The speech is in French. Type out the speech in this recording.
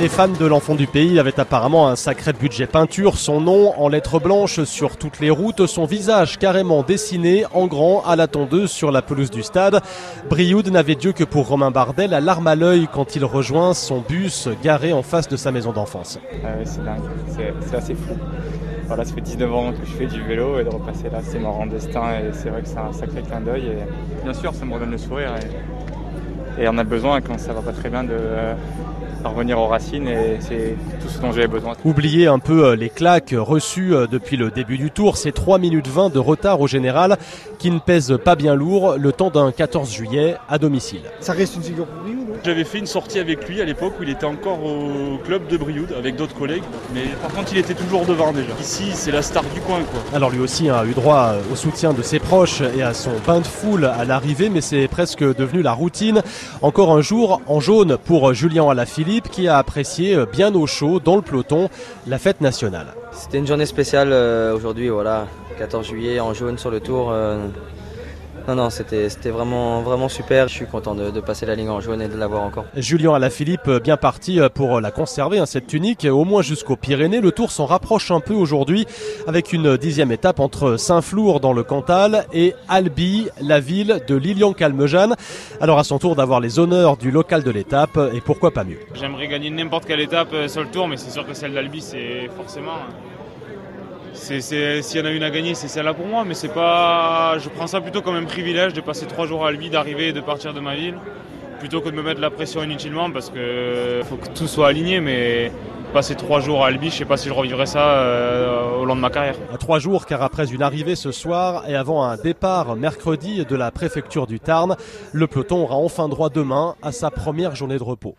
Les fans de l'enfant du pays avaient apparemment un sacré budget peinture, son nom en lettres blanches sur toutes les routes, son visage carrément dessiné en grand à la tondeuse sur la pelouse du stade. Brioude n'avait Dieu que pour Romain Bardet, la larme à l'œil quand il rejoint son bus garé en face de sa maison d'enfance. Ah c'est dingue, c'est assez fou. Voilà, ça fait 19 ans que je fais du vélo et de repasser là, c'est mon grand destin et c'est vrai que c'est un sacré clin d'œil. Et bien sûr, ça me redonne le sourire et, et on a besoin quand ça va pas très bien de, revenir aux racines et c'est tout ce dont j'avais besoin. Oubliez un peu euh, les claques reçues euh, depuis le début du tour, c'est 3 minutes 20 de retard au général qui ne pèse pas bien lourd le temps d'un 14 juillet à domicile. Ça reste une figure pour Brioude J'avais fait une sortie avec lui à l'époque où il était encore au club de Brioude avec d'autres collègues, mais par contre il était toujours devant déjà. Ici c'est la star du coin quoi. Alors lui aussi a eu droit au soutien de ses proches et à son bain de foule à l'arrivée, mais c'est presque devenu la routine. Encore un jour en jaune pour Julien Alaphilippe qui a apprécié bien au chaud dans le peloton la fête nationale. C'était une journée spéciale euh, aujourd'hui, voilà, 14 juillet en jaune sur le tour. Euh, non, non, c'était vraiment, vraiment super. Je suis content de, passer la ligne en jaune et de l'avoir encore. Julien Alaphilippe, euh, bien parti euh, pour la conserver, hein, cette tunique, au moins jusqu'aux Pyrénées. Le tour s'en rapproche un peu aujourd'hui avec une dixième étape entre Saint-Flour dans le Cantal et Albi, la ville de Lilian-Calmejane. Alors à son tour d'avoir les honneurs du local de l'étape et pourquoi pas mieux? J'aimerais gagner n'importe quelle étape euh, sur le tour, mais c'est sûr que celle d'Albi, c'est forcément s'il y en a une à gagner, c'est celle-là pour moi, mais c'est pas. Je prends ça plutôt comme un privilège de passer trois jours à Albi, d'arriver et de partir de ma ville, plutôt que de me mettre la pression inutilement, parce que faut que tout soit aligné, mais passer trois jours à Albi, je sais pas si je revivrai ça euh, au long de ma carrière. Trois jours, car après une arrivée ce soir et avant un départ mercredi de la préfecture du Tarn, le peloton aura enfin droit demain à sa première journée de repos.